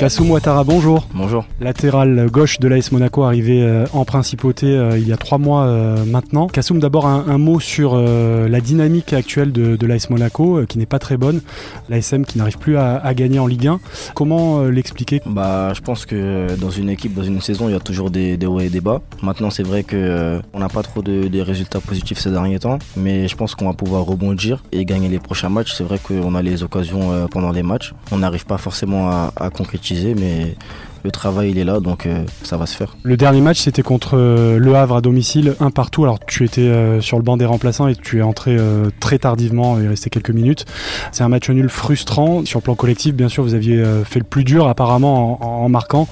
Kassoum Ouattara, bonjour. Bonjour. Latéral gauche de l'AS Monaco, arrivé euh, en principauté euh, il y a trois mois euh, maintenant. Kassoum, d'abord un, mot sur la dynamique actuelle de, de l'AS Monaco, qui n'est pas très bonne. L'ASM qui n'arrive plus à, gagner en Ligue 1. Comment l'expliquer? Bah, Je pense que dans une équipe, dans une saison, il y a toujours des, hauts et des bas. Maintenant, c'est vrai qu'on n'a pas trop de, résultats positifs ces derniers temps, mais je pense qu'on va pouvoir rebondir et gagner les prochains matchs. C'est vrai qu'on a les occasions pendant les matchs. On n'arrive pas forcément à, à concrétiser mais le travail il est là donc euh, ça va se faire. Le dernier match c'était contre euh, Le Havre à domicile, un partout. Alors tu étais euh, sur le banc des remplaçants et tu es entré très tardivement, il restait quelques minutes. C'est un match nul frustrant. Sur le plan collectif, bien sûr, vous aviez fait le plus dur apparemment en, marquant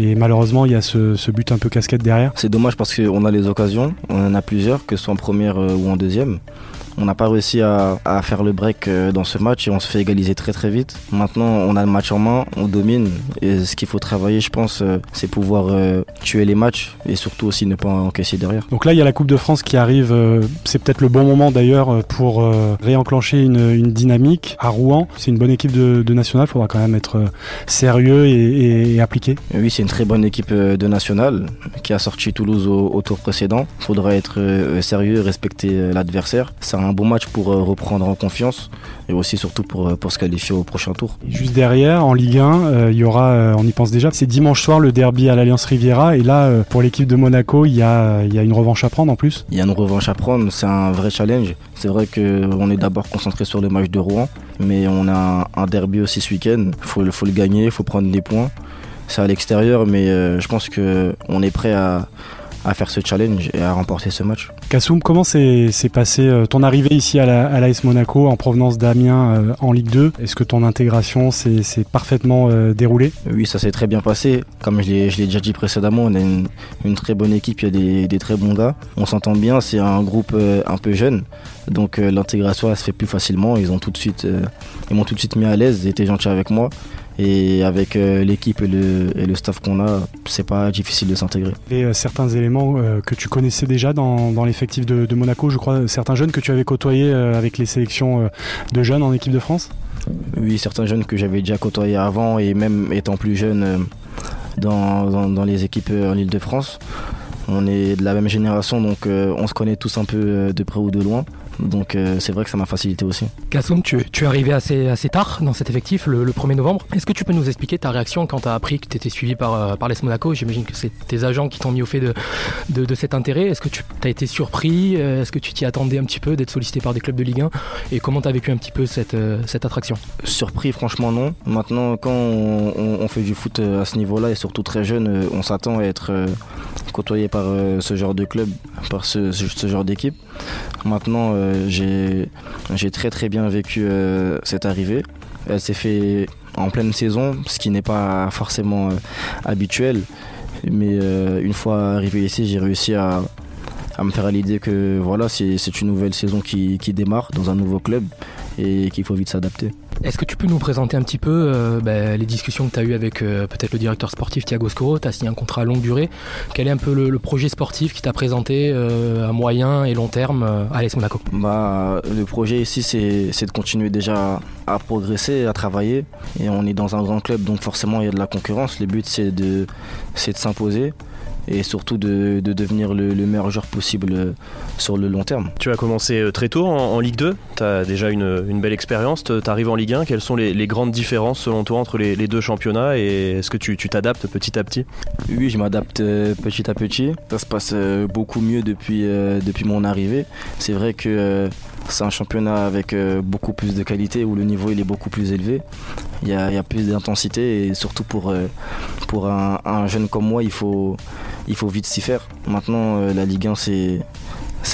et malheureusement il y a ce, ce but un peu casquette derrière. C'est dommage parce qu'on a les occasions, on en a plusieurs, que ce soit en première ou en deuxième. On n'a pas réussi à, faire le break euh, dans ce match et on se fait égaliser très très vite. Maintenant, on a le match en main, on domine. Et ce qu'il faut travailler, je pense, euh, c'est pouvoir euh, tuer les matchs et surtout aussi ne pas encaisser derrière. Donc là, il y a la Coupe de France qui arrive. C'est peut-être le bon moment d'ailleurs pour réenclencher une, dynamique à Rouen. C'est une bonne équipe de, national. Il faudra quand même être sérieux et, appliqué. Oui, c'est une très bonne équipe de national qui a sorti Toulouse au, tour précédent. Il faudra être sérieux et respecter l'adversaire un bon match pour euh, reprendre en confiance et aussi surtout pour, euh, pour se qualifier au prochain tour. Juste derrière, en Ligue 1, euh, il y aura, on y pense déjà, c'est dimanche soir le derby à l'Alliance Riviera et là, pour l'équipe de Monaco, il y a, une revanche à prendre en plus. Il y a une revanche à prendre, c'est un vrai challenge. C'est vrai qu'on est d'abord concentré sur le match de Rouen, mais on a un, derby aussi ce week-end. Il faut, faut, le gagner, il faut prendre des points. C'est à l'extérieur, mais je pense qu'on est prêt à, à faire ce challenge et à remporter ce match. Kassoum, comment s'est passé euh, ton arrivée ici à l'AS Monaco en provenance d'Amiens euh, en Ligue 2 Est-ce que ton intégration s'est parfaitement euh, déroulée? Oui, ça s'est très bien passé. Comme je l'ai déjà dit précédemment, on a une, très bonne équipe, il y a des, très bons gars. On s'entend bien, c'est un groupe un peu jeune. Donc l'intégration se fait plus facilement. Ils ont tout de suite, ils m'ont tout de suite mis à l'aise, ils étaient gentils avec moi. Et avec euh, l'équipe et le, staff qu'on a, c'est pas difficile de s'intégrer. Et euh, certains éléments euh, que tu connaissais déjà dans, l'effectif de, Monaco, je crois, certains jeunes que tu avais côtoyés avec les sélections de jeunes en équipe de France? Oui, certains jeunes que j'avais déjà côtoyés avant et même étant plus jeune dans, dans, les équipes en Ile-de-France. On est de la même génération, donc on se connaît tous un peu de près ou de loin. Donc euh, c'est vrai que ça m'a facilité aussi. Kassoum, tu, es arrivé assez, assez tard dans cet effectif, le, 1er novembre. Est-ce que tu peux nous expliquer ta réaction quand tu as appris que tu étais suivi par, euh, par l'ES Monaco J'imagine que c'est tes agents qui t'ont mis au fait de, de, cet intérêt. Est-ce que tu as été surpris? Est-ce que tu t'y attendais un petit peu d'être sollicité par des clubs de Ligue 1 Et comment tu as vécu un petit peu cette, euh, cette attraction? Surpris, franchement non. Maintenant, quand on, fait du foot à ce niveau-là et surtout très jeune, on s'attend à être côtoyé par ce genre de club, par ce, ce genre d'équipe. Maintenant, euh, j'ai très très bien vécu euh, cette arrivée. Elle s'est faite en pleine saison, ce qui n'est pas forcément euh, habituel. Mais une fois arrivé ici, j'ai réussi à, me faire l'idée que voilà, c'est une nouvelle saison qui, qui démarre dans un nouveau club et qu'il faut vite s'adapter. Est-ce que tu peux nous présenter un petit peu euh, ben, les discussions que tu as eues avec euh, peut-être le directeur sportif Thiago Scoro? Tu as signé un contrat à longue durée. Quel est un peu le, projet sportif qui t'a présenté euh, à moyen et long terme à l'AS Monaco? Bah, Le projet ici, c'est de continuer déjà à progresser, à travailler. Et on est dans un grand club, donc forcément, il y a de la concurrence. Le but, c'est de s'imposer et surtout de, devenir le, meilleur joueur possible euh, sur le long terme. Tu as commencé euh, très tôt en, Ligue 2, tu as déjà une, belle expérience, tu arrives en Ligue 1, quelles sont les, grandes différences selon toi entre les, deux championnats et est-ce que tu t'adaptes petit à petit? Oui, je m'adapte euh, petit à petit, ça se passe beaucoup mieux depuis, depuis mon arrivée. C'est vrai que c'est un championnat avec beaucoup plus de qualité où le niveau il est beaucoup plus élevé. Il y a, plus d'intensité et surtout pour, pour un, un, jeune comme moi, il faut, il faut vite s'y faire. Maintenant, euh, la Ligue 1, c'est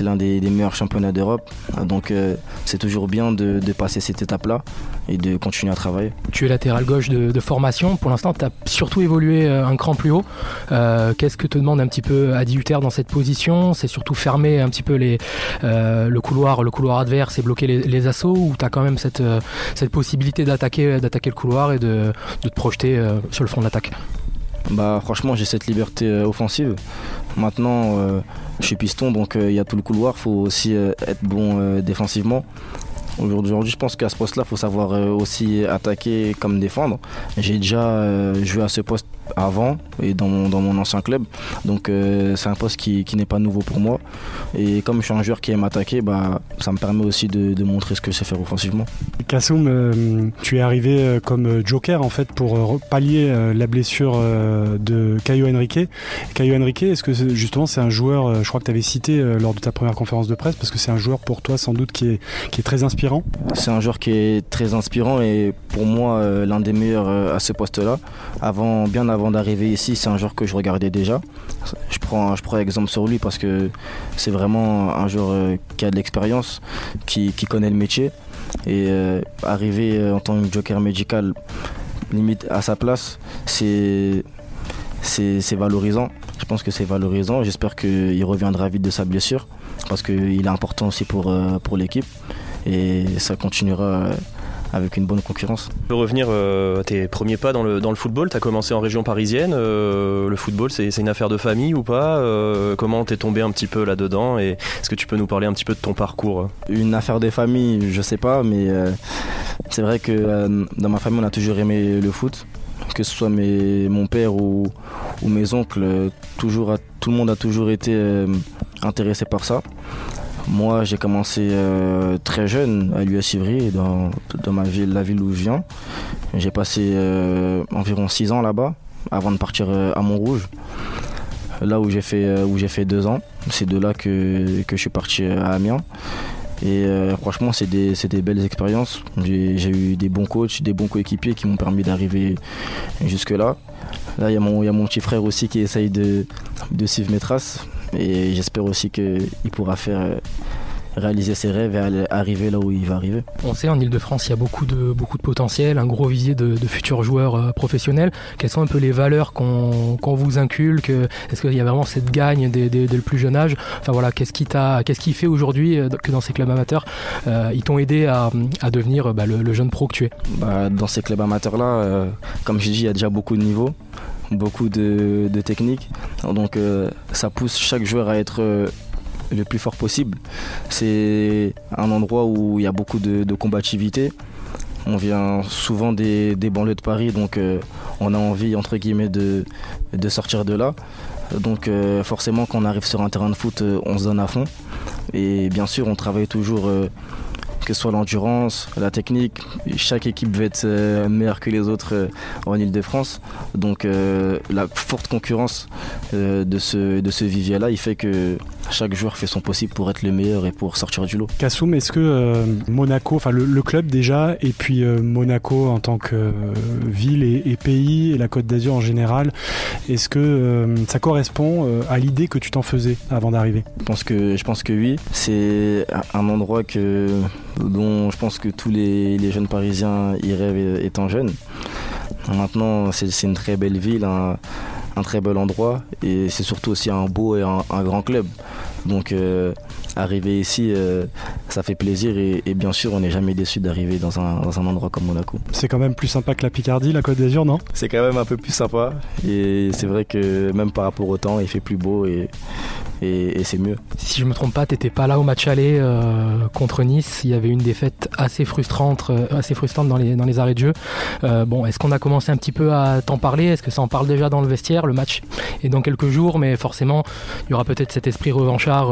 l'un des, meilleurs championnats d'Europe. Donc euh, c'est toujours bien de, passer cette étape-là et de continuer à travailler. Tu es latéral gauche de, formation. Pour l'instant, tu as surtout évolué euh, un cran plus haut. Qu'est-ce que te demande un petit peu Adi Hutter dans cette position? C'est surtout fermer un petit peu le, couloir, adverse et bloquer les, assauts? Ou tu as quand même cette, possibilité d'attaquer le couloir et de, te projeter sur le fond de l'attaque? Bah franchement j'ai cette liberté euh, offensive. Maintenant euh, je suis piston donc euh, il y a tout le couloir, faut aussi être bon défensivement. Aujourd'hui, je pense qu'à ce poste-là, il faut savoir aussi attaquer comme défendre. J'ai déjà joué à ce poste avant et dans mon, dans mon ancien club. Donc euh, c'est un poste qui, qui n'est pas nouveau pour moi. Et comme je suis un joueur qui aime attaquer, bah, ça me permet aussi de, de montrer ce que je sais faire offensivement. Kassoum, euh, tu es arrivé euh, comme joker en fait pour pallier la blessure de Caio Henrique. Caio Henrique, est-ce que justement c'est un joueur, je crois que tu avais cité lors de ta première conférence de presse, parce que c'est un joueur pour toi sans doute qui est, qui est très inspirant? C'est un joueur qui est très inspirant et pour moi l'un des meilleurs à ce poste-là. Avant, bien avant d'arriver ici, c'est un joueur que je regardais déjà. Je prends, je prends exemple sur lui parce que c'est vraiment un joueur euh, qui a de l'expérience, qui, connaît le métier. Et euh, arriver euh, en tant que joker médical, limite à sa place, c'est c'est valorisant. Je pense que c'est valorisant. J'espère qu'il reviendra vite de sa blessure parce qu'il est important aussi pour, pour l'équipe et ça continuera avec une bonne concurrence. Tu peux revenir euh, à tes premiers pas dans le, dans le football. Tu as commencé en région parisienne. Euh, le football, c'est une affaire de famille ou pas euh, Comment t'es tombé un petit peu là-dedans Et est-ce que tu peux nous parler un petit peu de ton parcours? Une affaire de famille, je sais pas, mais c'est vrai que dans ma famille, on a toujours aimé le foot. Que ce soit mes, mon père ou, ou mes oncles, toujours, tout le monde a toujours été intéressé par ça. Moi, j'ai commencé euh, très jeune à l'US Ivry, dans, dans ma ville, la ville où je viens. J'ai passé euh, environ 6 ans là-bas, avant de partir euh, à Montrouge, là où j'ai fait, où fait deux ans. C'est de là que, que je suis parti à Amiens. Et franchement, c'est des, des, belles expériences. J'ai eu des bons coachs, des bons coéquipiers qui m'ont permis d'arriver jusque-là. Là, il y, a mon, y a mon petit frère aussi qui essaye de, de suivre mes traces. Et j'espère aussi qu'il pourra faire euh, réaliser ses rêves et arriver là où il va arriver. On sait en Ile-de-France, il y a beaucoup de, beaucoup de potentiel, un gros visier de, futurs joueurs euh, professionnels. Quelles sont un peu les valeurs qu'on vous inculque Est-ce qu'il y a vraiment cette gagne dès, le plus jeune âge? Enfin voilà, qu'est-ce qui, qu'est-ce qui fait aujourd'hui euh, que dans ces clubs amateurs, ils t'ont aidé à, devenir bah, le, jeune pro que tu es? Bah, Dans ces clubs amateurs-là, comme je dis, il y a déjà beaucoup de niveaux beaucoup de, techniques. Donc euh, ça pousse chaque joueur à être euh, le plus fort possible. C'est un endroit où il y a beaucoup de, combativité. On vient souvent des, banlieues de Paris, donc euh, on a envie, entre guillemets, de, sortir de là. Donc forcément, quand on arrive sur un terrain de foot, on se donne à fond. Et bien sûr, on travaille toujours que ce soit l'endurance, la technique. Chaque équipe veut être euh, meilleure que les autres euh, en Ile-de-France. Donc euh, la forte concurrence de ce, de ce vivier-là, il fait que chaque joueur fait son possible pour être le meilleur et pour sortir du lot. Kassoum, est-ce que Monaco, enfin le, club déjà, et puis Monaco en tant que ville et, pays, et la Côte d'Azur en général, est-ce que ça correspond à l'idée que tu t'en faisais avant d'arriver? Je pense, que, je pense que oui. C'est un endroit que dont je pense que tous les, jeunes Parisiens y rêvent étant jeunes. Maintenant, c'est une très belle ville, un, très bel endroit et c'est surtout aussi un beau et un, grand club. Donc euh, arriver ici, euh, ça fait plaisir et, bien sûr, on n'est jamais déçu d'arriver dans un, dans un, endroit comme Monaco. C'est quand même plus sympa que la Picardie, la Côte d'Azur, non? C'est quand même un peu plus sympa et c'est vrai que même par rapport au temps, il fait plus beau et, et, c'est mieux. Si je me trompe pas, t'étais pas là au match aller euh, contre Nice. Il y avait une défaite assez frustrante, euh, assez frustrante dans les, dans les arrêts de jeu. Euh, bon, est-ce qu'on a commencé un petit peu à t'en parler? Est-ce que ça en parle déjà dans le vestiaire Le match? Est dans quelques jours, mais forcément, il y aura peut-être cet esprit revanchard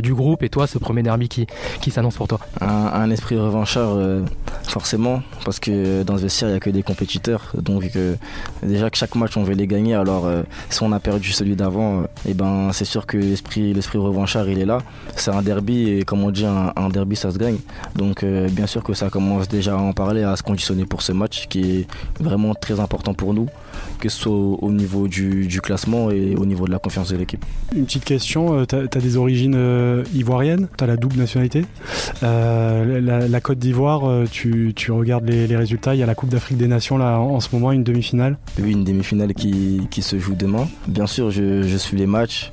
du groupe et toi, ce premier derby qui, qui s'annonce pour toi. Un, esprit revanchard, forcément, parce que dans ce vestiaire, il n'y a que des compétiteurs. Donc, déjà que chaque match, on veut les gagner. Alors, si on a perdu celui d'avant, et eh ben, c'est sûr que l'esprit, l'esprit revanchard, il est là. C'est un derby et comme on dit, un, derby, ça se gagne. Donc euh, bien sûr que ça commence déjà à en parler, à se conditionner pour ce match qui est vraiment très important pour nous, que ce soit au, niveau du, classement et au niveau de la confiance de l'équipe. Une petite question, euh, tu as, des origines euh, ivoiriennes, tu as la double nationalité? la, Côte d'Ivoire, tu, regardes les, résultats, il y a la Coupe d'Afrique des Nations là en, ce moment, une demi-finale. Oui, une demi-finale qui, se joue demain. Bien sûr, je, je suis les matchs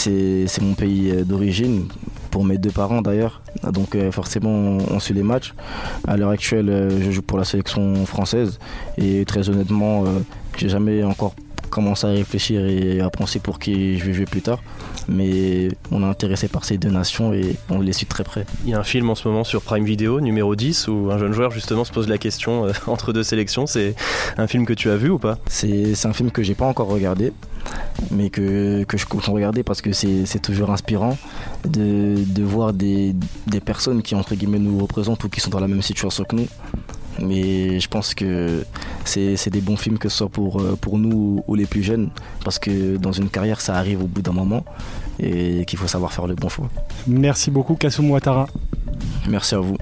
c'est mon pays euh, d'origine, pour mes deux parents d'ailleurs. Donc euh, forcément on, suit les matchs. À l'heure actuelle euh, je joue pour la sélection française et très honnêtement j'ai jamais encore commencer à réfléchir et à penser pour qui je vais jouer plus tard. Mais on est intéressé par ces deux nations et on les suit très près. Il y a un film en ce moment sur Prime Video, numéro 10, où un jeune joueur justement se pose la question euh, entre deux sélections. C'est un film que tu as vu ou pas? C'est un film que j'ai pas encore regardé, mais que, que je compte regarder parce que c'est toujours inspirant de, de voir des, des personnes qui entre guillemets nous représentent ou qui sont dans la même situation que nous mais je pense que c'est des bons films que ce soit pour, euh, pour nous ou les plus jeunes, parce que dans une carrière, ça arrive au bout d'un moment et qu'il faut savoir faire le bon choix. Merci beaucoup, Kassoum Ouattara. Merci à vous.